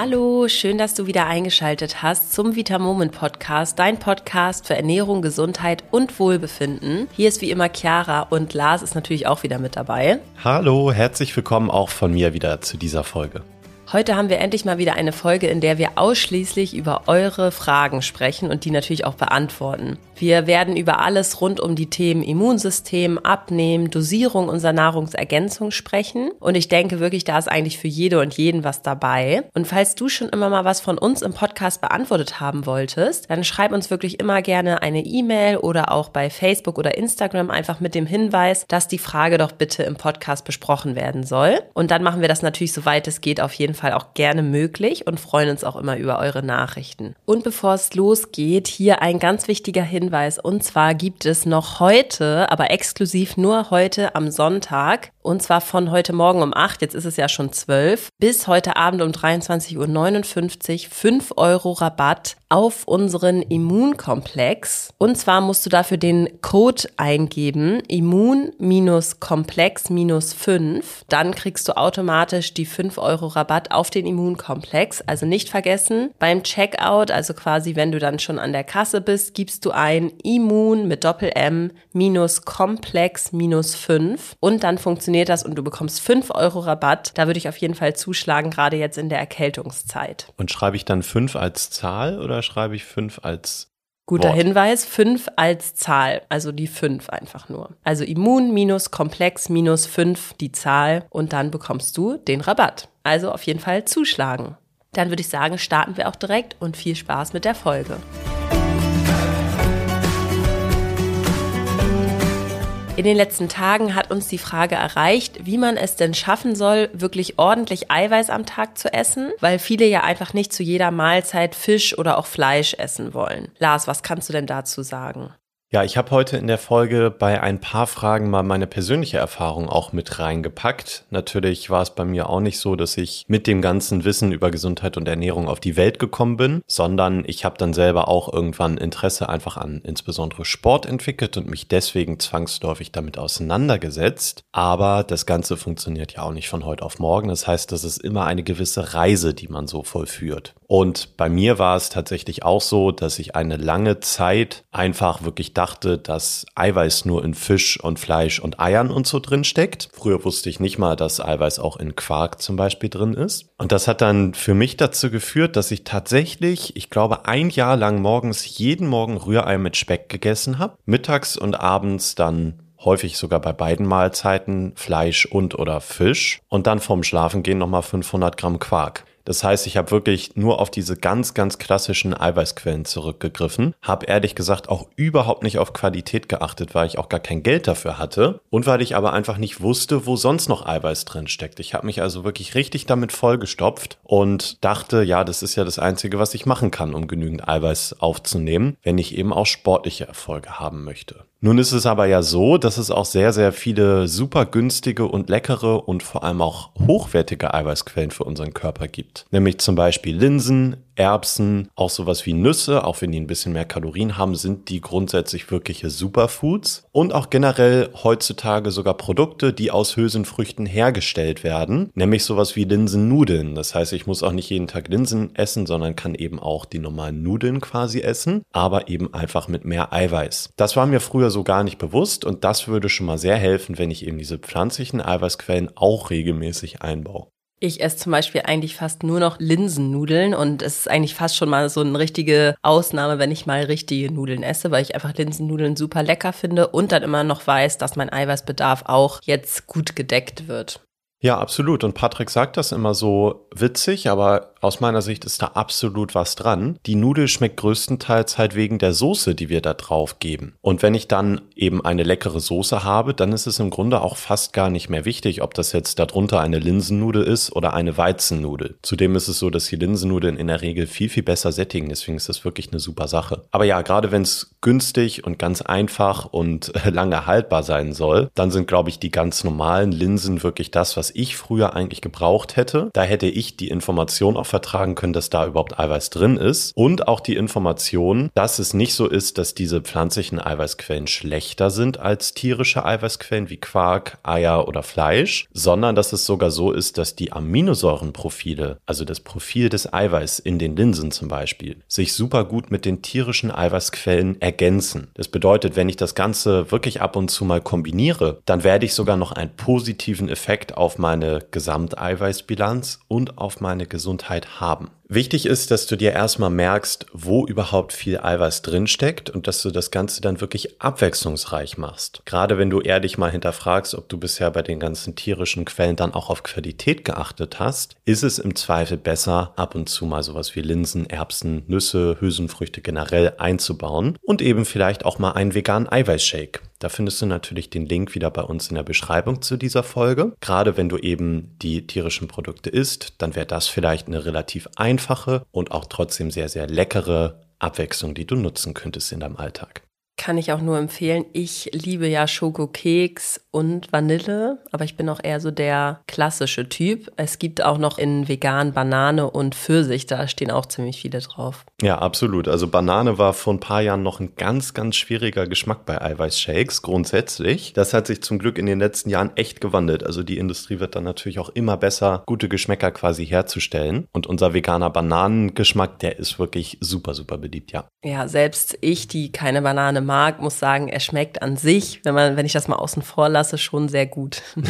Hallo, schön, dass du wieder eingeschaltet hast zum Vitamoment Podcast, dein Podcast für Ernährung, Gesundheit und Wohlbefinden. Hier ist wie immer Chiara und Lars ist natürlich auch wieder mit dabei. Hallo, herzlich willkommen auch von mir wieder zu dieser Folge. Heute haben wir endlich mal wieder eine Folge, in der wir ausschließlich über eure Fragen sprechen und die natürlich auch beantworten. Wir werden über alles rund um die Themen Immunsystem, Abnehmen, Dosierung unserer Nahrungsergänzung sprechen. Und ich denke wirklich, da ist eigentlich für jede und jeden was dabei. Und falls du schon immer mal was von uns im Podcast beantwortet haben wolltest, dann schreib uns wirklich immer gerne eine E-Mail oder auch bei Facebook oder Instagram einfach mit dem Hinweis, dass die Frage doch bitte im Podcast besprochen werden soll. Und dann machen wir das natürlich, soweit es geht, auf jeden Fall auch gerne möglich und freuen uns auch immer über eure Nachrichten. Und bevor es losgeht, hier ein ganz wichtiger Hinweis Hinweis. Und zwar gibt es noch heute, aber exklusiv nur heute am Sonntag, und zwar von heute Morgen um 8, jetzt ist es ja schon 12, bis heute Abend um 23.59 Uhr 5 Euro Rabatt auf unseren Immunkomplex. Und zwar musst du dafür den Code eingeben, Immun-Komplex-5. Dann kriegst du automatisch die 5 Euro Rabatt auf den Immunkomplex. Also nicht vergessen, beim Checkout, also quasi wenn du dann schon an der Kasse bist, gibst du ein Immun mit Doppel-M minus Komplex minus 5 und dann funktioniert das und du bekommst 5 Euro Rabatt. Da würde ich auf jeden Fall zuschlagen, gerade jetzt in der Erkältungszeit. Und schreibe ich dann 5 als Zahl oder schreibe ich 5 als Guter Wort. Hinweis, 5 als Zahl, also die 5 einfach nur. Also Immun minus Komplex minus 5 die Zahl und dann bekommst du den Rabatt. Also auf jeden Fall zuschlagen. Dann würde ich sagen, starten wir auch direkt und viel Spaß mit der Folge. In den letzten Tagen hat uns die Frage erreicht, wie man es denn schaffen soll, wirklich ordentlich Eiweiß am Tag zu essen, weil viele ja einfach nicht zu jeder Mahlzeit Fisch oder auch Fleisch essen wollen. Lars, was kannst du denn dazu sagen? Ja, ich habe heute in der Folge bei ein paar Fragen mal meine persönliche Erfahrung auch mit reingepackt. Natürlich war es bei mir auch nicht so, dass ich mit dem ganzen Wissen über Gesundheit und Ernährung auf die Welt gekommen bin, sondern ich habe dann selber auch irgendwann Interesse einfach an insbesondere Sport entwickelt und mich deswegen zwangsläufig damit auseinandergesetzt. Aber das Ganze funktioniert ja auch nicht von heute auf morgen. Das heißt, das ist immer eine gewisse Reise, die man so vollführt. Und bei mir war es tatsächlich auch so, dass ich eine lange Zeit einfach wirklich dachte, dass Eiweiß nur in Fisch und Fleisch und Eiern und so drin steckt. Früher wusste ich nicht mal, dass Eiweiß auch in Quark zum Beispiel drin ist. Und das hat dann für mich dazu geführt, dass ich tatsächlich, ich glaube, ein Jahr lang morgens jeden Morgen Rührei mit Speck gegessen habe. Mittags und abends dann häufig sogar bei beiden Mahlzeiten Fleisch und oder Fisch und dann vorm Schlafengehen nochmal 500 Gramm Quark. Das heißt, ich habe wirklich nur auf diese ganz, ganz klassischen Eiweißquellen zurückgegriffen, habe ehrlich gesagt auch überhaupt nicht auf Qualität geachtet, weil ich auch gar kein Geld dafür hatte und weil ich aber einfach nicht wusste, wo sonst noch Eiweiß drin steckt. Ich habe mich also wirklich richtig damit vollgestopft und dachte, ja, das ist ja das Einzige, was ich machen kann, um genügend Eiweiß aufzunehmen, wenn ich eben auch sportliche Erfolge haben möchte. Nun ist es aber ja so, dass es auch sehr, sehr viele super günstige und leckere und vor allem auch hochwertige Eiweißquellen für unseren Körper gibt. Nämlich zum Beispiel Linsen, Erbsen, auch sowas wie Nüsse, auch wenn die ein bisschen mehr Kalorien haben, sind die grundsätzlich wirkliche Superfoods. Und auch generell heutzutage sogar Produkte, die aus Hülsenfrüchten hergestellt werden, nämlich sowas wie Linsennudeln. Das heißt, ich muss auch nicht jeden Tag Linsen essen, sondern kann eben auch die normalen Nudeln quasi essen, aber eben einfach mit mehr Eiweiß. Das war mir früher so gar nicht bewusst und das würde schon mal sehr helfen, wenn ich eben diese pflanzlichen Eiweißquellen auch regelmäßig einbaue. Ich esse zum Beispiel eigentlich fast nur noch Linsennudeln und es ist eigentlich fast schon mal so eine richtige Ausnahme, wenn ich mal richtige Nudeln esse, weil ich einfach Linsennudeln super lecker finde und dann immer noch weiß, dass mein Eiweißbedarf auch jetzt gut gedeckt wird. Ja, absolut. Und Patrick sagt das immer so witzig, aber aus meiner Sicht ist da absolut was dran. Die Nudel schmeckt größtenteils halt wegen der Soße, die wir da drauf geben. Und wenn ich dann eben eine leckere Soße habe, dann ist es im Grunde auch fast gar nicht mehr wichtig, ob das jetzt darunter eine Linsennudel ist oder eine Weizennudel. Zudem ist es so, dass die Linsennudeln in der Regel viel, viel besser sättigen. Deswegen ist das wirklich eine super Sache. Aber ja, gerade wenn es günstig und ganz einfach und lange haltbar sein soll, dann sind, glaube ich, die ganz normalen Linsen wirklich das, was ich früher eigentlich gebraucht hätte. Da hätte ich die Information auch vertragen können, dass da überhaupt Eiweiß drin ist. Und auch die Information, dass es nicht so ist, dass diese pflanzlichen Eiweißquellen schlechter sind als tierische Eiweißquellen wie Quark, Eier oder Fleisch, sondern dass es sogar so ist, dass die Aminosäurenprofile, also das Profil des Eiweiß in den Linsen zum Beispiel, sich super gut mit den tierischen Eiweißquellen ergänzen. Das bedeutet, wenn ich das Ganze wirklich ab und zu mal kombiniere, dann werde ich sogar noch einen positiven Effekt auf meine Gesamteiweißbilanz und auf meine Gesundheit haben. Wichtig ist, dass du dir erstmal merkst, wo überhaupt viel Eiweiß drinsteckt und dass du das Ganze dann wirklich abwechslungsreich machst. Gerade wenn du ehrlich mal hinterfragst, ob du bisher bei den ganzen tierischen Quellen dann auch auf Qualität geachtet hast, ist es im Zweifel besser, ab und zu mal sowas wie Linsen, Erbsen, Nüsse, Hülsenfrüchte generell einzubauen und eben vielleicht auch mal einen veganen Eiweißshake. Da findest du natürlich den Link wieder bei uns in der Beschreibung zu dieser Folge. Gerade wenn du eben die tierischen Produkte isst, dann wäre das vielleicht eine relativ einfache und auch trotzdem sehr, sehr leckere Abwechslung, die du nutzen könntest in deinem Alltag. Kann ich auch nur empfehlen. Ich liebe ja Schokokeks und Vanille, aber ich bin auch eher so der klassische Typ. Es gibt auch noch in vegan Banane und Pfirsich, da stehen auch ziemlich viele drauf. Ja, absolut. Also Banane war vor ein paar Jahren noch ein ganz, ganz schwieriger Geschmack bei Eiweißshakes grundsätzlich. Das hat sich zum Glück in den letzten Jahren echt gewandelt. Also die Industrie wird dann natürlich auch immer besser, gute Geschmäcker quasi herzustellen. Und unser veganer Bananengeschmack, der ist wirklich super, super beliebt, ja. Ja, selbst ich, die keine Banane mag, muss sagen, er schmeckt an sich, wenn man, wenn ich das mal außen vor lasse, schon sehr gut.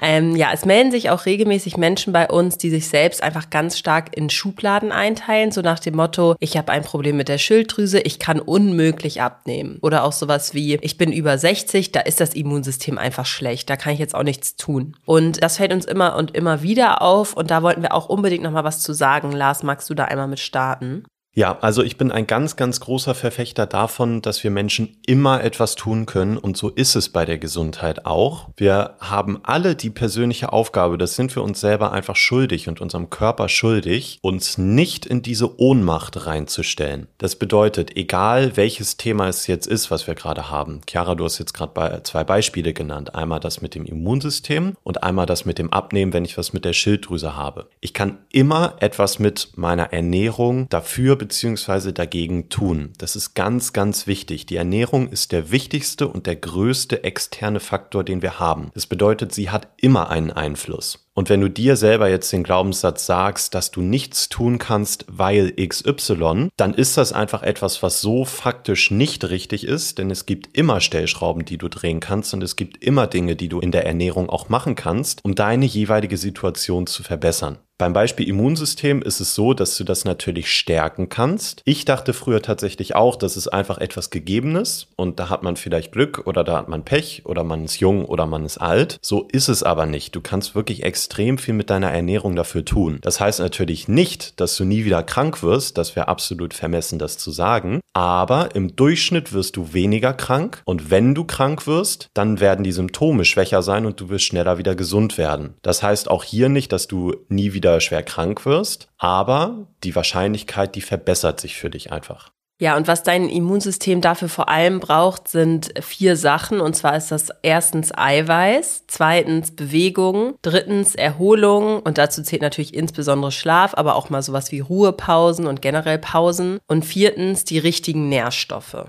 Ähm, ja, es melden sich auch regelmäßig Menschen bei uns, die sich selbst einfach ganz stark in Schubladen einteilen, so nach dem Motto, ich habe ein Problem mit der Schilddrüse, ich kann unmöglich abnehmen. Oder auch sowas wie, ich bin über 60, da ist das Immunsystem einfach schlecht, da kann ich jetzt auch nichts tun. Und das fällt uns immer und immer wieder auf und da wollten wir auch unbedingt nochmal was zu sagen. Lars, magst du da einmal mit starten? Ja, also ich bin ein ganz, ganz großer Verfechter davon, dass wir Menschen immer etwas tun können und so ist es bei der Gesundheit auch. Wir haben alle die persönliche Aufgabe, das sind wir uns selber einfach schuldig und unserem Körper schuldig, uns nicht in diese Ohnmacht reinzustellen. Das bedeutet, egal welches Thema es jetzt ist, was wir gerade haben. Chiara, du hast jetzt gerade zwei Beispiele genannt. Einmal das mit dem Immunsystem und einmal das mit dem Abnehmen, wenn ich was mit der Schilddrüse habe. Ich kann immer etwas mit meiner Ernährung dafür beziehungsweise dagegen tun. Das ist ganz, ganz wichtig. Die Ernährung ist der wichtigste und der größte externe Faktor, den wir haben. Das bedeutet, sie hat immer einen Einfluss. Und wenn du dir selber jetzt den Glaubenssatz sagst, dass du nichts tun kannst, weil XY, dann ist das einfach etwas, was so faktisch nicht richtig ist, denn es gibt immer Stellschrauben, die du drehen kannst und es gibt immer Dinge, die du in der Ernährung auch machen kannst, um deine jeweilige Situation zu verbessern. Beim Beispiel Immunsystem ist es so, dass du das natürlich stärken kannst. Ich dachte früher tatsächlich auch, dass es einfach etwas Gegebenes und da hat man vielleicht Glück oder da hat man Pech oder man ist jung oder man ist alt. So ist es aber nicht. Du kannst wirklich extrem viel mit deiner Ernährung dafür tun. Das heißt natürlich nicht, dass du nie wieder krank wirst. Das wäre absolut vermessen, das zu sagen. Aber im Durchschnitt wirst du weniger krank und wenn du krank wirst, dann werden die Symptome schwächer sein und du wirst schneller wieder gesund werden. Das heißt auch hier nicht, dass du nie wieder schwer krank wirst, aber die Wahrscheinlichkeit, die verbessert sich für dich einfach. Ja, und was dein Immunsystem dafür vor allem braucht, sind vier Sachen. Und zwar ist das erstens Eiweiß, zweitens Bewegung, drittens Erholung. Und dazu zählt natürlich insbesondere Schlaf, aber auch mal sowas wie Ruhepausen und generell Pausen. Und viertens die richtigen Nährstoffe.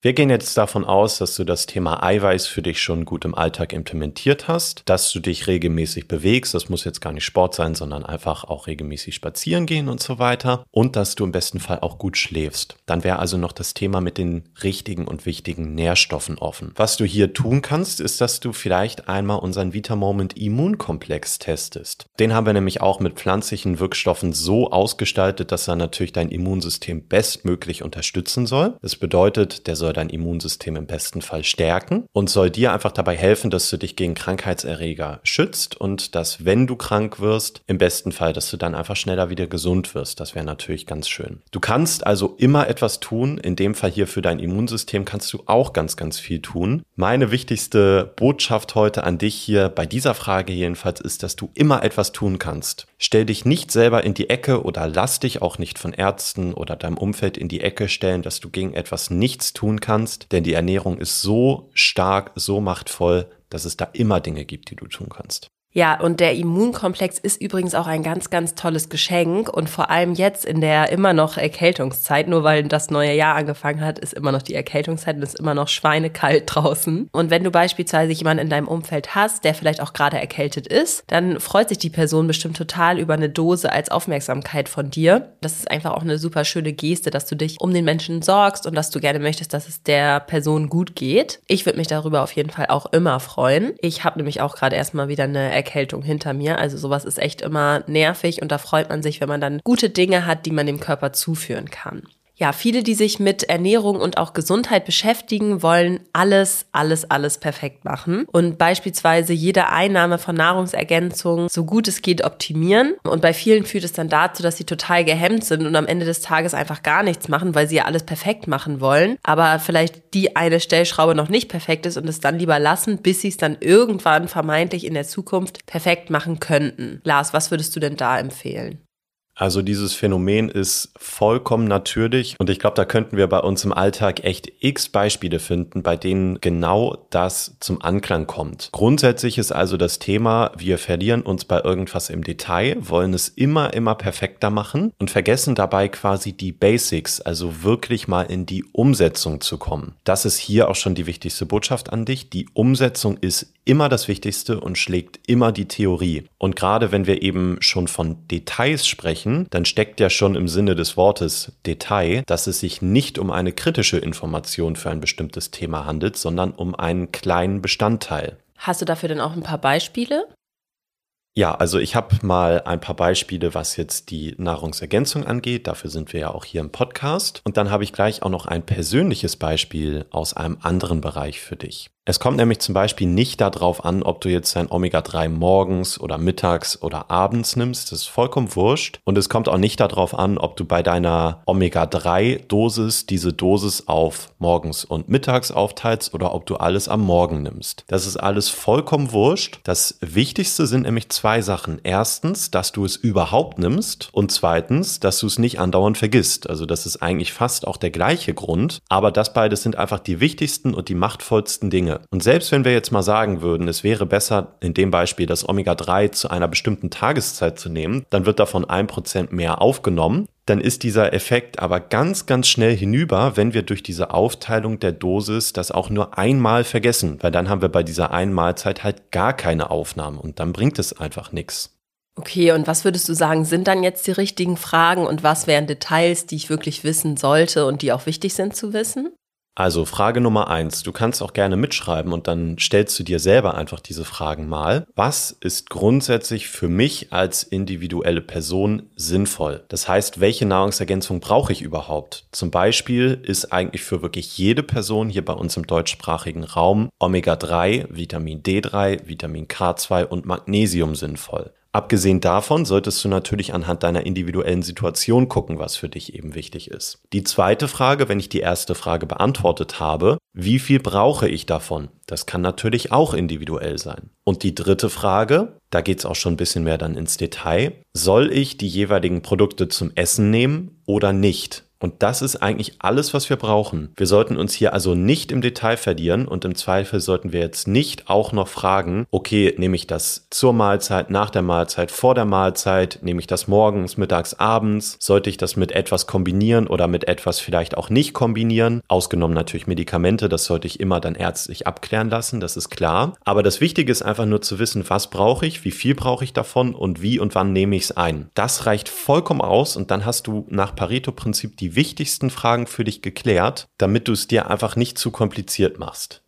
Wir gehen jetzt davon aus, dass du das Thema Eiweiß für dich schon gut im Alltag implementiert hast, dass du dich regelmäßig bewegst, das muss jetzt gar nicht Sport sein, sondern einfach auch regelmäßig spazieren gehen und so weiter und dass du im besten Fall auch gut schläfst. Dann wäre also noch das Thema mit den richtigen und wichtigen Nährstoffen offen. Was du hier tun kannst, ist, dass du vielleicht einmal unseren Vitamoment Immunkomplex testest. Den haben wir nämlich auch mit pflanzlichen Wirkstoffen so ausgestaltet, dass er natürlich dein Immunsystem bestmöglich unterstützen soll. Das bedeutet, der soll soll dein Immunsystem im besten Fall stärken und soll dir einfach dabei helfen, dass du dich gegen Krankheitserreger schützt und dass, wenn du krank wirst, im besten Fall, dass du dann einfach schneller wieder gesund wirst. Das wäre natürlich ganz schön. Du kannst also immer etwas tun. In dem Fall hier für dein Immunsystem kannst du auch ganz, ganz viel tun. Meine wichtigste Botschaft heute an dich hier bei dieser Frage jedenfalls ist, dass du immer etwas tun kannst. Stell dich nicht selber in die Ecke oder lass dich auch nicht von Ärzten oder deinem Umfeld in die Ecke stellen, dass du gegen etwas nichts tun kannst, denn die Ernährung ist so stark, so machtvoll, dass es da immer Dinge gibt, die du tun kannst. Ja, und der Immunkomplex ist übrigens auch ein ganz, ganz tolles Geschenk und vor allem jetzt in der immer noch Erkältungszeit, nur weil das neue Jahr angefangen hat, ist immer noch die Erkältungszeit und ist immer noch schweinekalt draußen. Und wenn du beispielsweise jemanden in deinem Umfeld hast, der vielleicht auch gerade erkältet ist, dann freut sich die Person bestimmt total über eine Dose als Aufmerksamkeit von dir. Das ist einfach auch eine super schöne Geste, dass du dich um den Menschen sorgst und dass du gerne möchtest, dass es der Person gut geht. Ich würde mich darüber auf jeden Fall auch immer freuen. Ich habe nämlich auch gerade erstmal wieder eine Erkältung hinter mir. Also sowas ist echt immer nervig und da freut man sich, wenn man dann gute Dinge hat, die man dem Körper zuführen kann ja, viele, die sich mit Ernährung und auch Gesundheit beschäftigen, wollen alles, alles, alles perfekt machen und beispielsweise jede Einnahme von Nahrungsergänzungen so gut es geht optimieren. Und bei vielen führt es dann dazu, dass sie total gehemmt sind und am Ende des Tages einfach gar nichts machen, weil sie ja alles perfekt machen wollen, aber vielleicht die eine Stellschraube noch nicht perfekt ist und es dann lieber lassen, bis sie es dann irgendwann vermeintlich in der Zukunft perfekt machen könnten. Lars, was würdest du denn da empfehlen? Also dieses Phänomen ist vollkommen natürlich und ich glaube, da könnten wir bei uns im Alltag echt x Beispiele finden, bei denen genau das zum Anklang kommt. Grundsätzlich ist also das Thema, wir verlieren uns bei irgendwas im Detail, wollen es immer, immer perfekter machen und vergessen dabei quasi die Basics, also wirklich mal in die Umsetzung zu kommen. Das ist hier auch schon die wichtigste Botschaft an dich. Die Umsetzung ist immer das Wichtigste und schlägt immer die Theorie. Und gerade wenn wir eben schon von Details sprechen, dann steckt ja schon im Sinne des Wortes Detail, dass es sich nicht um eine kritische Information für ein bestimmtes Thema handelt, sondern um einen kleinen Bestandteil. Hast du dafür denn auch ein paar Beispiele? Ja, also ich habe mal ein paar Beispiele, was jetzt die Nahrungsergänzung angeht. Dafür sind wir ja auch hier im Podcast. Und dann habe ich gleich auch noch ein persönliches Beispiel aus einem anderen Bereich für dich. Es kommt nämlich zum Beispiel nicht darauf an, ob du jetzt dein Omega-3 morgens oder mittags oder abends nimmst. Das ist vollkommen wurscht. Und es kommt auch nicht darauf an, ob du bei deiner Omega-3-Dosis diese Dosis auf morgens und mittags aufteilst oder ob du alles am Morgen nimmst. Das ist alles vollkommen wurscht. Das Wichtigste sind nämlich zwei Sachen. Erstens, dass du es überhaupt nimmst und zweitens, dass du es nicht andauernd vergisst. Also das ist eigentlich fast auch der gleiche Grund. Aber das beides sind einfach die wichtigsten und die machtvollsten Dinge. Und selbst wenn wir jetzt mal sagen würden, es wäre besser, in dem Beispiel das Omega-3 zu einer bestimmten Tageszeit zu nehmen, dann wird davon ein Prozent mehr aufgenommen. Dann ist dieser Effekt aber ganz, ganz schnell hinüber, wenn wir durch diese Aufteilung der Dosis das auch nur einmal vergessen, weil dann haben wir bei dieser Einmalzeit halt gar keine Aufnahme und dann bringt es einfach nichts. Okay, und was würdest du sagen, sind dann jetzt die richtigen Fragen und was wären Details, die ich wirklich wissen sollte und die auch wichtig sind zu wissen? Also Frage Nummer eins. Du kannst auch gerne mitschreiben und dann stellst du dir selber einfach diese Fragen mal. Was ist grundsätzlich für mich als individuelle Person sinnvoll? Das heißt, welche Nahrungsergänzung brauche ich überhaupt? Zum Beispiel ist eigentlich für wirklich jede Person hier bei uns im deutschsprachigen Raum Omega-3, Vitamin D3, Vitamin K2 und Magnesium sinnvoll. Abgesehen davon solltest du natürlich anhand deiner individuellen Situation gucken, was für dich eben wichtig ist. Die zweite Frage, wenn ich die erste Frage beantwortet habe, wie viel brauche ich davon? Das kann natürlich auch individuell sein. Und die dritte Frage, da geht es auch schon ein bisschen mehr dann ins Detail, soll ich die jeweiligen Produkte zum Essen nehmen oder nicht? Und das ist eigentlich alles, was wir brauchen. Wir sollten uns hier also nicht im Detail verlieren und im Zweifel sollten wir jetzt nicht auch noch fragen, okay, nehme ich das zur Mahlzeit, nach der Mahlzeit, vor der Mahlzeit, nehme ich das morgens, mittags, abends, sollte ich das mit etwas kombinieren oder mit etwas vielleicht auch nicht kombinieren, ausgenommen natürlich Medikamente, das sollte ich immer dann ärztlich abklären lassen, das ist klar. Aber das Wichtige ist einfach nur zu wissen, was brauche ich, wie viel brauche ich davon und wie und wann nehme ich es ein. Das reicht vollkommen aus und dann hast du nach Pareto-Prinzip die die wichtigsten Fragen für dich geklärt, damit du es dir einfach nicht zu kompliziert machst.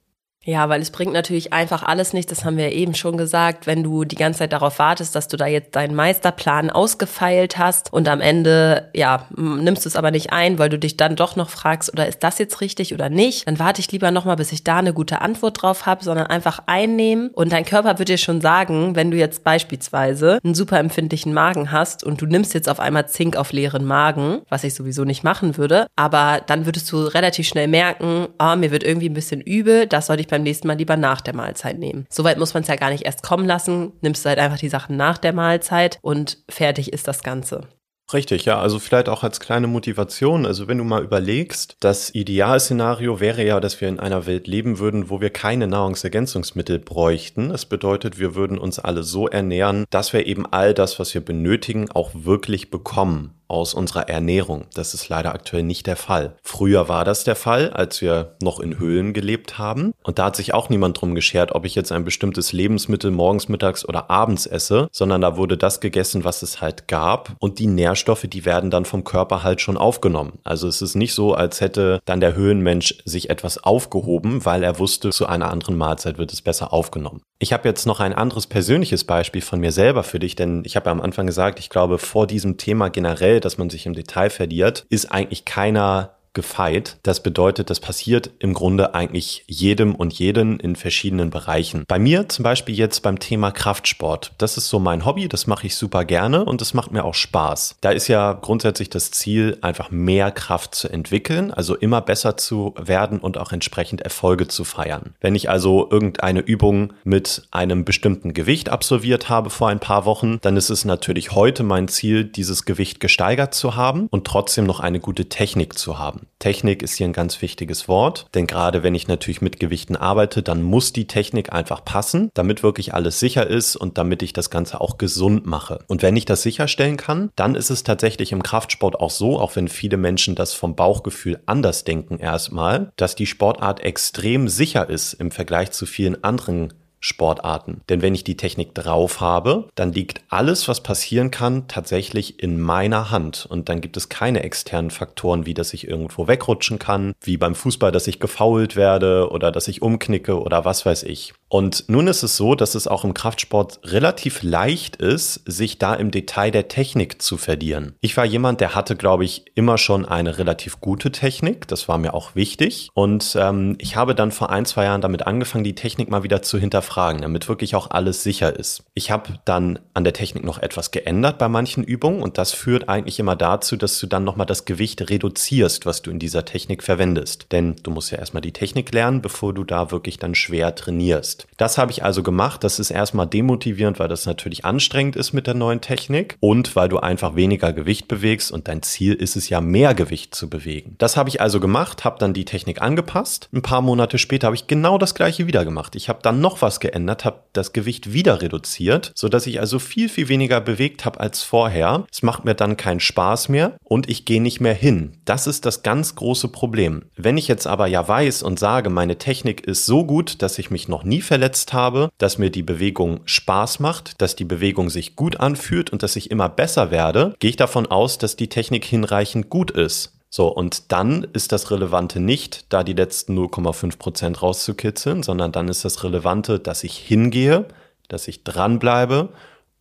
Ja, weil es bringt natürlich einfach alles nicht, das haben wir eben schon gesagt, wenn du die ganze Zeit darauf wartest, dass du da jetzt deinen Meisterplan ausgefeilt hast und am Ende, ja, nimmst du es aber nicht ein, weil du dich dann doch noch fragst, oder ist das jetzt richtig oder nicht, dann warte ich lieber nochmal, bis ich da eine gute Antwort drauf habe, sondern einfach einnehmen. Und dein Körper wird dir schon sagen, wenn du jetzt beispielsweise einen super empfindlichen Magen hast und du nimmst jetzt auf einmal Zink auf leeren Magen, was ich sowieso nicht machen würde, aber dann würdest du relativ schnell merken, oh, mir wird irgendwie ein bisschen übel, das sollte ich beim nächsten Mal lieber nach der Mahlzeit nehmen. Soweit muss man es ja gar nicht erst kommen lassen. Nimmst du halt einfach die Sachen nach der Mahlzeit und fertig ist das Ganze. Richtig, ja. Also vielleicht auch als kleine Motivation. Also wenn du mal überlegst, das Idealszenario wäre ja, dass wir in einer Welt leben würden, wo wir keine Nahrungsergänzungsmittel bräuchten. Das bedeutet, wir würden uns alle so ernähren, dass wir eben all das, was wir benötigen, auch wirklich bekommen aus unserer Ernährung. Das ist leider aktuell nicht der Fall. Früher war das der Fall, als wir noch in Höhlen gelebt haben. Und da hat sich auch niemand drum geschert, ob ich jetzt ein bestimmtes Lebensmittel morgens, mittags oder abends esse, sondern da wurde das gegessen, was es halt gab. Und die Nährstoffe, die werden dann vom Körper halt schon aufgenommen. Also es ist nicht so, als hätte dann der Höhlenmensch sich etwas aufgehoben, weil er wusste, zu einer anderen Mahlzeit wird es besser aufgenommen. Ich habe jetzt noch ein anderes persönliches Beispiel von mir selber für dich, denn ich habe ja am Anfang gesagt, ich glaube, vor diesem Thema generell, dass man sich im Detail verliert, ist eigentlich keiner gefeit. Das bedeutet, das passiert im Grunde eigentlich jedem und jeden in verschiedenen Bereichen. Bei mir zum Beispiel jetzt beim Thema Kraftsport. Das ist so mein Hobby, das mache ich super gerne und das macht mir auch Spaß. Da ist ja grundsätzlich das Ziel, einfach mehr Kraft zu entwickeln, also immer besser zu werden und auch entsprechend Erfolge zu feiern. Wenn ich also irgendeine Übung mit einem bestimmten Gewicht absolviert habe vor ein paar Wochen, dann ist es natürlich heute mein Ziel, dieses Gewicht gesteigert zu haben und trotzdem noch eine gute Technik zu haben haben. Technik ist hier ein ganz wichtiges Wort, denn gerade wenn ich natürlich mit Gewichten arbeite, dann muss die Technik einfach passen, damit wirklich alles sicher ist und damit ich das Ganze auch gesund mache. Und wenn ich das sicherstellen kann, dann ist es tatsächlich im Kraftsport auch so, auch wenn viele Menschen das vom Bauchgefühl anders denken erstmal, dass die Sportart extrem sicher ist im Vergleich zu vielen anderen Sportarten. Denn wenn ich die Technik drauf habe, dann liegt alles, was passieren kann, tatsächlich in meiner Hand. Und dann gibt es keine externen Faktoren, wie dass ich irgendwo wegrutschen kann, wie beim Fußball, dass ich gefault werde oder dass ich umknicke oder was weiß ich. Und nun ist es so, dass es auch im Kraftsport relativ leicht ist, sich da im Detail der Technik zu verlieren. Ich war jemand, der hatte, glaube ich, immer schon eine relativ gute Technik. Das war mir auch wichtig. Und ähm, ich habe dann vor ein, zwei Jahren damit angefangen, die Technik mal wieder zu hinterfragen, damit wirklich auch alles sicher ist. Ich habe dann an der Technik noch etwas geändert bei manchen Übungen und das führt eigentlich immer dazu, dass du dann nochmal das Gewicht reduzierst, was du in dieser Technik verwendest. Denn du musst ja erstmal die Technik lernen, bevor du da wirklich dann schwer trainierst. Das habe ich also gemacht. Das ist erstmal demotivierend, weil das natürlich anstrengend ist mit der neuen Technik und weil du einfach weniger Gewicht bewegst und dein Ziel ist es ja, mehr Gewicht zu bewegen. Das habe ich also gemacht, habe dann die Technik angepasst. Ein paar Monate später habe ich genau das gleiche wieder gemacht. Ich habe dann noch was geändert, habe das Gewicht wieder reduziert, sodass ich also viel, viel weniger bewegt habe als vorher. Es macht mir dann keinen Spaß mehr und ich gehe nicht mehr hin. Das ist das ganz große Problem. Wenn ich jetzt aber ja weiß und sage, meine Technik ist so gut, dass ich mich noch nie verletzt habe, dass mir die Bewegung Spaß macht, dass die Bewegung sich gut anfühlt und dass ich immer besser werde, gehe ich davon aus, dass die Technik hinreichend gut ist. So, und dann ist das Relevante nicht, da die letzten 0,5 Prozent rauszukitzeln, sondern dann ist das Relevante, dass ich hingehe, dass ich dranbleibe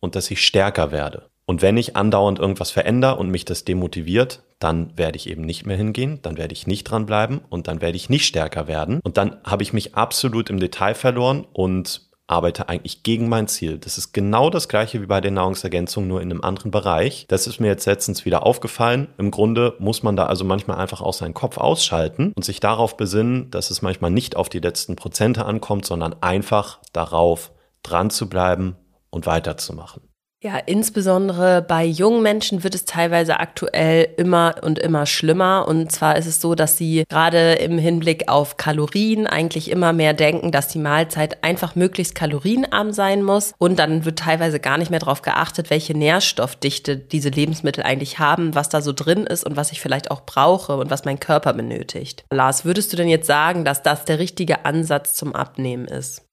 und dass ich stärker werde. Und wenn ich andauernd irgendwas verändere und mich das demotiviert, dann werde ich eben nicht mehr hingehen, dann werde ich nicht dranbleiben und dann werde ich nicht stärker werden. Und dann habe ich mich absolut im Detail verloren und arbeite eigentlich gegen mein Ziel. Das ist genau das gleiche wie bei den Nahrungsergänzungen, nur in einem anderen Bereich. Das ist mir jetzt letztens wieder aufgefallen. Im Grunde muss man da also manchmal einfach auch seinen Kopf ausschalten und sich darauf besinnen, dass es manchmal nicht auf die letzten Prozente ankommt, sondern einfach darauf dran zu bleiben und weiterzumachen. Ja, insbesondere bei jungen Menschen wird es teilweise aktuell immer und immer schlimmer. Und zwar ist es so, dass sie gerade im Hinblick auf Kalorien eigentlich immer mehr denken, dass die Mahlzeit einfach möglichst kalorienarm sein muss. Und dann wird teilweise gar nicht mehr darauf geachtet, welche Nährstoffdichte diese Lebensmittel eigentlich haben, was da so drin ist und was ich vielleicht auch brauche und was mein Körper benötigt. Lars, würdest du denn jetzt sagen, dass das der richtige Ansatz zum Abnehmen ist?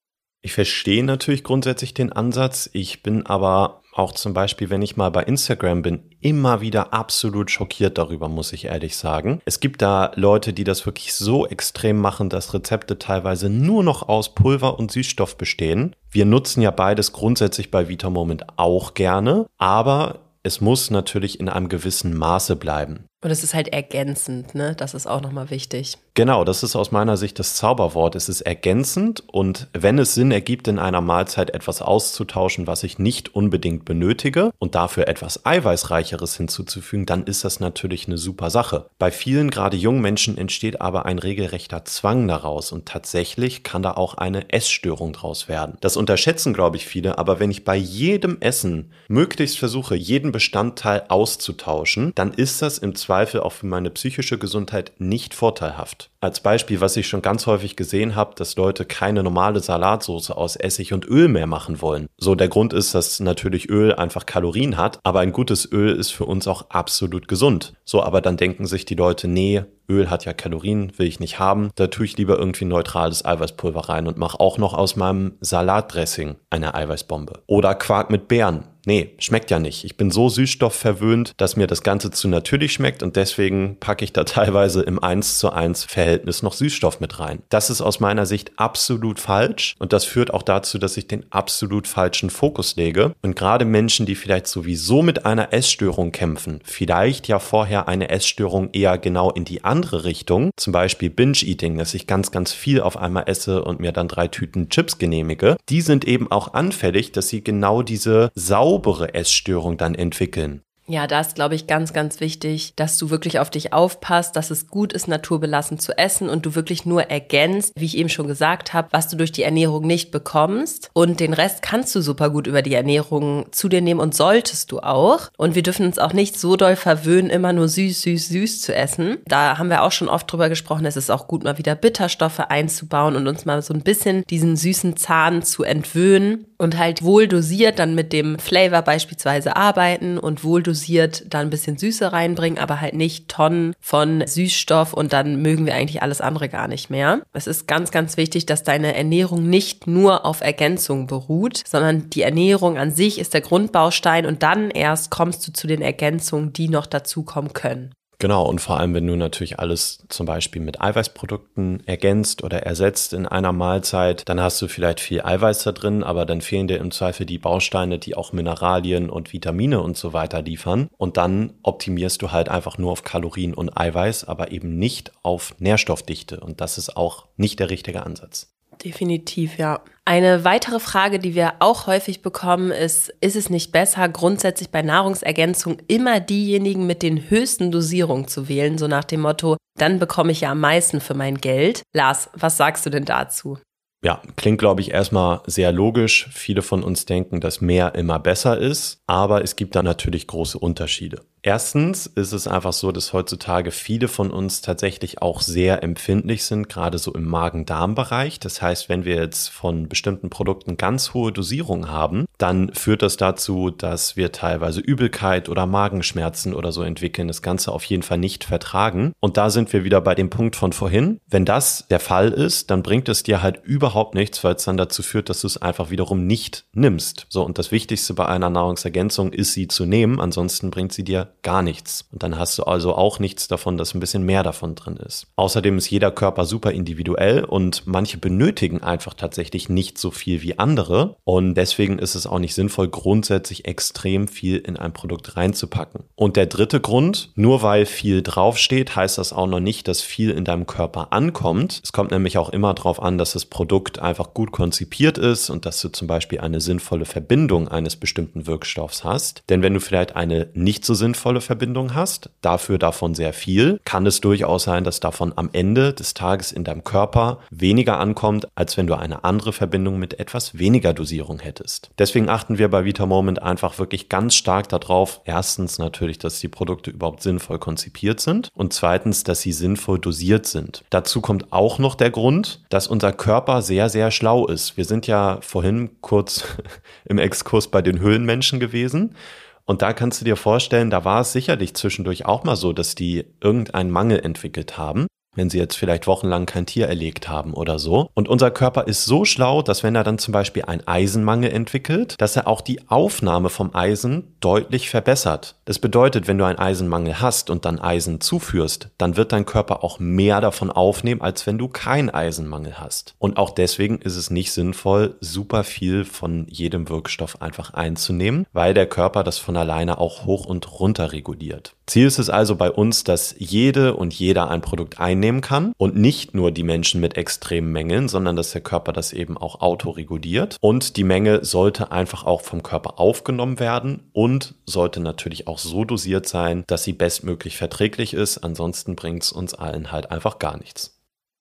Ich verstehe natürlich grundsätzlich den Ansatz. Ich bin aber auch zum Beispiel, wenn ich mal bei Instagram bin, immer wieder absolut schockiert darüber, muss ich ehrlich sagen. Es gibt da Leute, die das wirklich so extrem machen, dass Rezepte teilweise nur noch aus Pulver und Süßstoff bestehen. Wir nutzen ja beides grundsätzlich bei Vita Moment auch gerne, aber es muss natürlich in einem gewissen Maße bleiben. Und es ist halt ergänzend, ne? Das ist auch nochmal wichtig. Genau, das ist aus meiner Sicht das Zauberwort. Es ist ergänzend und wenn es Sinn ergibt, in einer Mahlzeit etwas auszutauschen, was ich nicht unbedingt benötige und dafür etwas Eiweißreicheres hinzuzufügen, dann ist das natürlich eine super Sache. Bei vielen, gerade jungen Menschen, entsteht aber ein regelrechter Zwang daraus und tatsächlich kann da auch eine Essstörung draus werden. Das unterschätzen, glaube ich, viele, aber wenn ich bei jedem Essen möglichst versuche, jeden Bestandteil auszutauschen, dann ist das im Zweifel auch für meine psychische Gesundheit nicht vorteilhaft. Als Beispiel, was ich schon ganz häufig gesehen habe, dass Leute keine normale Salatsauce aus Essig und Öl mehr machen wollen. So, der Grund ist, dass natürlich Öl einfach Kalorien hat, aber ein gutes Öl ist für uns auch absolut gesund. So, aber dann denken sich die Leute, nee, Öl hat ja Kalorien, will ich nicht haben. Da tue ich lieber irgendwie neutrales Eiweißpulver rein und mache auch noch aus meinem Salatdressing eine Eiweißbombe. Oder Quark mit Beeren. Nee, schmeckt ja nicht. Ich bin so süßstoffverwöhnt, dass mir das Ganze zu natürlich schmeckt und deswegen packe ich da teilweise im 1 zu 1 Verhältnis noch Süßstoff mit rein. Das ist aus meiner Sicht absolut falsch und das führt auch dazu, dass ich den absolut falschen Fokus lege. Und gerade Menschen, die vielleicht sowieso mit einer Essstörung kämpfen, vielleicht ja vorher eine Essstörung eher genau in die andere Richtung, zum Beispiel Binge-Eating, dass ich ganz, ganz viel auf einmal esse und mir dann drei Tüten Chips genehmige, die sind eben auch anfällig, dass sie genau diese Sau saubere Essstörung dann entwickeln. Ja, da ist, glaube ich, ganz, ganz wichtig, dass du wirklich auf dich aufpasst, dass es gut ist, naturbelassen zu essen und du wirklich nur ergänzt, wie ich eben schon gesagt habe, was du durch die Ernährung nicht bekommst. Und den Rest kannst du super gut über die Ernährung zu dir nehmen und solltest du auch. Und wir dürfen uns auch nicht so doll verwöhnen, immer nur süß, süß, süß zu essen. Da haben wir auch schon oft drüber gesprochen, es ist auch gut, mal wieder Bitterstoffe einzubauen und uns mal so ein bisschen diesen süßen Zahn zu entwöhnen und halt wohl dosiert dann mit dem Flavor beispielsweise arbeiten und wohl dosiert dann ein bisschen Süße reinbringen, aber halt nicht Tonnen von Süßstoff und dann mögen wir eigentlich alles andere gar nicht mehr. Es ist ganz, ganz wichtig, dass deine Ernährung nicht nur auf Ergänzung beruht, sondern die Ernährung an sich ist der Grundbaustein und dann erst kommst du zu den Ergänzungen, die noch dazukommen können. Genau, und vor allem, wenn du natürlich alles zum Beispiel mit Eiweißprodukten ergänzt oder ersetzt in einer Mahlzeit, dann hast du vielleicht viel Eiweiß da drin, aber dann fehlen dir im Zweifel die Bausteine, die auch Mineralien und Vitamine und so weiter liefern. Und dann optimierst du halt einfach nur auf Kalorien und Eiweiß, aber eben nicht auf Nährstoffdichte. Und das ist auch nicht der richtige Ansatz. Definitiv, ja. Eine weitere Frage, die wir auch häufig bekommen, ist, ist es nicht besser, grundsätzlich bei Nahrungsergänzung immer diejenigen mit den höchsten Dosierungen zu wählen, so nach dem Motto, dann bekomme ich ja am meisten für mein Geld. Lars, was sagst du denn dazu? Ja, klingt, glaube ich, erstmal sehr logisch. Viele von uns denken, dass mehr immer besser ist, aber es gibt da natürlich große Unterschiede. Erstens ist es einfach so, dass heutzutage viele von uns tatsächlich auch sehr empfindlich sind, gerade so im Magen-Darm-Bereich. Das heißt, wenn wir jetzt von bestimmten Produkten ganz hohe Dosierungen haben, dann führt das dazu, dass wir teilweise Übelkeit oder Magenschmerzen oder so entwickeln, das Ganze auf jeden Fall nicht vertragen. Und da sind wir wieder bei dem Punkt von vorhin. Wenn das der Fall ist, dann bringt es dir halt überhaupt nichts, weil es dann dazu führt, dass du es einfach wiederum nicht nimmst. So, und das Wichtigste bei einer Nahrungsergänzung ist, sie zu nehmen. Ansonsten bringt sie dir gar nichts. Und dann hast du also auch nichts davon, dass ein bisschen mehr davon drin ist. Außerdem ist jeder Körper super individuell und manche benötigen einfach tatsächlich nicht so viel wie andere. Und deswegen ist es auch nicht sinnvoll, grundsätzlich extrem viel in ein Produkt reinzupacken. Und der dritte Grund, nur weil viel draufsteht, heißt das auch noch nicht, dass viel in deinem Körper ankommt. Es kommt nämlich auch immer darauf an, dass das Produkt einfach gut konzipiert ist und dass du zum Beispiel eine sinnvolle Verbindung eines bestimmten Wirkstoffs hast. Denn wenn du vielleicht eine nicht so sinnvolle sinnvolle Verbindung hast, dafür davon sehr viel, kann es durchaus sein, dass davon am Ende des Tages in deinem Körper weniger ankommt, als wenn du eine andere Verbindung mit etwas weniger Dosierung hättest. Deswegen achten wir bei Vita Moment einfach wirklich ganz stark darauf, erstens natürlich, dass die Produkte überhaupt sinnvoll konzipiert sind und zweitens, dass sie sinnvoll dosiert sind. Dazu kommt auch noch der Grund, dass unser Körper sehr, sehr schlau ist. Wir sind ja vorhin kurz im Exkurs bei den Höhlenmenschen gewesen. Und da kannst du dir vorstellen, da war es sicherlich zwischendurch auch mal so, dass die irgendeinen Mangel entwickelt haben wenn sie jetzt vielleicht wochenlang kein Tier erlegt haben oder so. Und unser Körper ist so schlau, dass wenn er dann zum Beispiel einen Eisenmangel entwickelt, dass er auch die Aufnahme vom Eisen deutlich verbessert. Das bedeutet, wenn du einen Eisenmangel hast und dann Eisen zuführst, dann wird dein Körper auch mehr davon aufnehmen, als wenn du keinen Eisenmangel hast. Und auch deswegen ist es nicht sinnvoll, super viel von jedem Wirkstoff einfach einzunehmen, weil der Körper das von alleine auch hoch und runter reguliert. Ziel ist es also bei uns, dass jede und jeder ein Produkt einnehmen kann und nicht nur die Menschen mit extremen Mengen, sondern dass der Körper das eben auch autoreguliert. Und die Menge sollte einfach auch vom Körper aufgenommen werden und sollte natürlich auch so dosiert sein, dass sie bestmöglich verträglich ist. Ansonsten bringt es uns allen halt einfach gar nichts.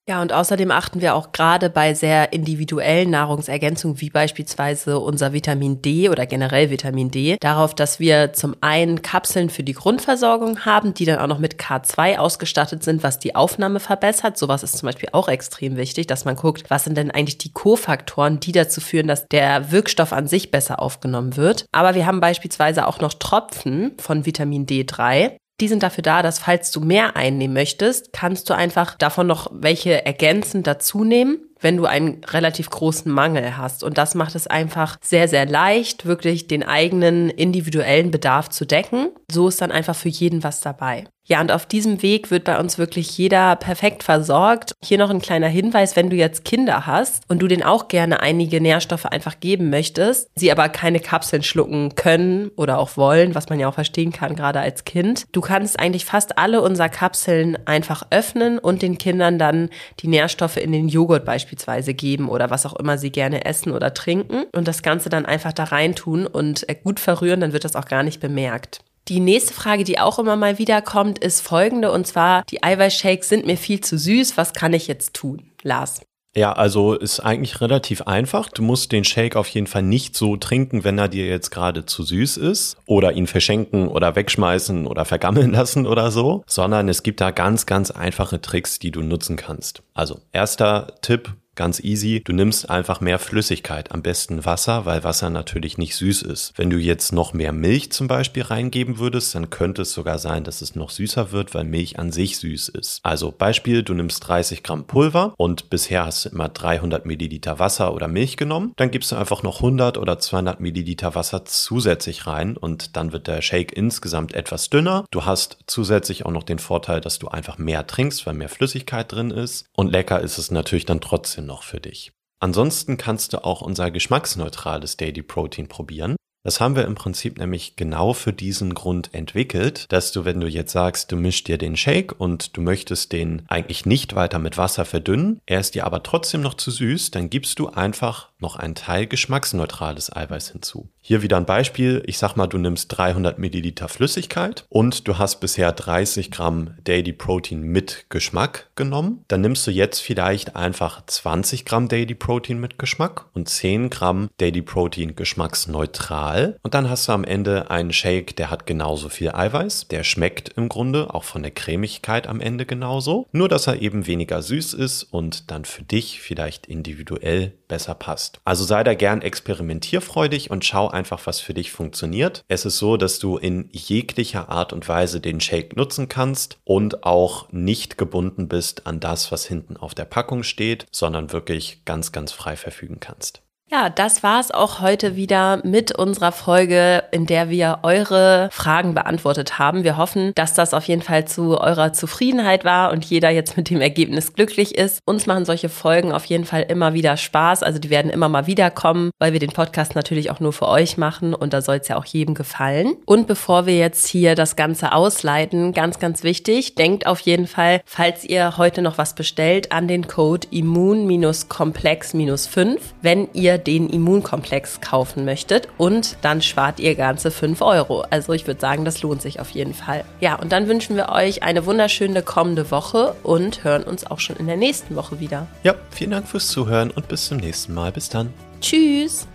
Ja, und außerdem achten wir auch gerade bei sehr individuellen Nahrungsergänzungen, wie beispielsweise unser Vitamin D oder generell Vitamin D, darauf, dass wir zum einen Kapseln für die Grundversorgung haben, die dann auch noch mit K2 ausgestattet sind, was die Aufnahme verbessert. Sowas ist zum Beispiel auch extrem wichtig, dass man guckt, was sind denn eigentlich die Kofaktoren, die dazu führen, dass der Wirkstoff an sich besser aufgenommen wird. Aber wir haben beispielsweise auch noch Tropfen von Vitamin D3. Die sind dafür da, dass falls du mehr einnehmen möchtest, kannst du einfach davon noch welche ergänzend dazu nehmen wenn du einen relativ großen Mangel hast. Und das macht es einfach sehr, sehr leicht, wirklich den eigenen individuellen Bedarf zu decken. So ist dann einfach für jeden was dabei. Ja, und auf diesem Weg wird bei uns wirklich jeder perfekt versorgt. Hier noch ein kleiner Hinweis, wenn du jetzt Kinder hast und du denen auch gerne einige Nährstoffe einfach geben möchtest, sie aber keine Kapseln schlucken können oder auch wollen, was man ja auch verstehen kann, gerade als Kind. Du kannst eigentlich fast alle unserer Kapseln einfach öffnen und den Kindern dann die Nährstoffe in den Joghurt beispielsweise geben oder was auch immer sie gerne essen oder trinken und das Ganze dann einfach da reintun und äh, gut verrühren, dann wird das auch gar nicht bemerkt. Die nächste Frage, die auch immer mal wieder kommt, ist folgende und zwar, die Eiweißshakes sind mir viel zu süß, was kann ich jetzt tun? Lars. Ja, also ist eigentlich relativ einfach. Du musst den Shake auf jeden Fall nicht so trinken, wenn er dir jetzt gerade zu süß ist oder ihn verschenken oder wegschmeißen oder vergammeln lassen oder so, sondern es gibt da ganz, ganz einfache Tricks, die du nutzen kannst. Also erster Tipp, Ganz easy. Du nimmst einfach mehr Flüssigkeit, am besten Wasser, weil Wasser natürlich nicht süß ist. Wenn du jetzt noch mehr Milch zum Beispiel reingeben würdest, dann könnte es sogar sein, dass es noch süßer wird, weil Milch an sich süß ist. Also Beispiel, du nimmst 30 Gramm Pulver und bisher hast du immer 300 Milliliter Wasser oder Milch genommen. Dann gibst du einfach noch 100 oder 200 Milliliter Wasser zusätzlich rein und dann wird der Shake insgesamt etwas dünner. Du hast zusätzlich auch noch den Vorteil, dass du einfach mehr trinkst, weil mehr Flüssigkeit drin ist. Und lecker ist es natürlich dann trotzdem noch für dich. Ansonsten kannst du auch unser geschmacksneutrales Daily Protein probieren. Das haben wir im Prinzip nämlich genau für diesen Grund entwickelt, dass du, wenn du jetzt sagst, du mischst dir den Shake und du möchtest den eigentlich nicht weiter mit Wasser verdünnen, er ist dir aber trotzdem noch zu süß, dann gibst du einfach noch einen Teil geschmacksneutrales Eiweiß hinzu. Hier wieder ein Beispiel. Ich sag mal, du nimmst 300 Milliliter Flüssigkeit und du hast bisher 30 Gramm Daily Protein mit Geschmack genommen. Dann nimmst du jetzt vielleicht einfach 20 Gramm Daily Protein mit Geschmack und 10 Gramm Daily Protein geschmacksneutral Kristall. Und dann hast du am Ende einen Shake, der hat genauso viel Eiweiß. Der schmeckt im Grunde auch von der Cremigkeit am Ende genauso. Nur, dass er eben weniger süß ist und dann für dich vielleicht individuell besser passt. Also sei da gern experimentierfreudig und schau einfach, was für dich funktioniert. Es ist so, dass du in jeglicher Art und Weise den Shake nutzen kannst und auch nicht gebunden bist an das, was hinten auf der Packung steht, sondern wirklich ganz, ganz frei verfügen kannst. Ja, das war's auch heute wieder mit unserer Folge, in der wir eure Fragen beantwortet haben. Wir hoffen, dass das auf jeden Fall zu eurer Zufriedenheit war und jeder jetzt mit dem Ergebnis glücklich ist. Uns machen solche Folgen auf jeden Fall immer wieder Spaß. Also die werden immer mal wieder kommen, weil wir den Podcast natürlich auch nur für euch machen und da soll es ja auch jedem gefallen. Und bevor wir jetzt hier das Ganze ausleiten, ganz, ganz wichtig, denkt auf jeden Fall, falls ihr heute noch was bestellt, an den Code immun-komplex-5, wenn ihr den Immunkomplex kaufen möchtet und dann spart ihr ganze 5 Euro. Also ich würde sagen, das lohnt sich auf jeden Fall. Ja, und dann wünschen wir euch eine wunderschöne kommende Woche und hören uns auch schon in der nächsten Woche wieder. Ja, vielen Dank fürs Zuhören und bis zum nächsten Mal. Bis dann. Tschüss.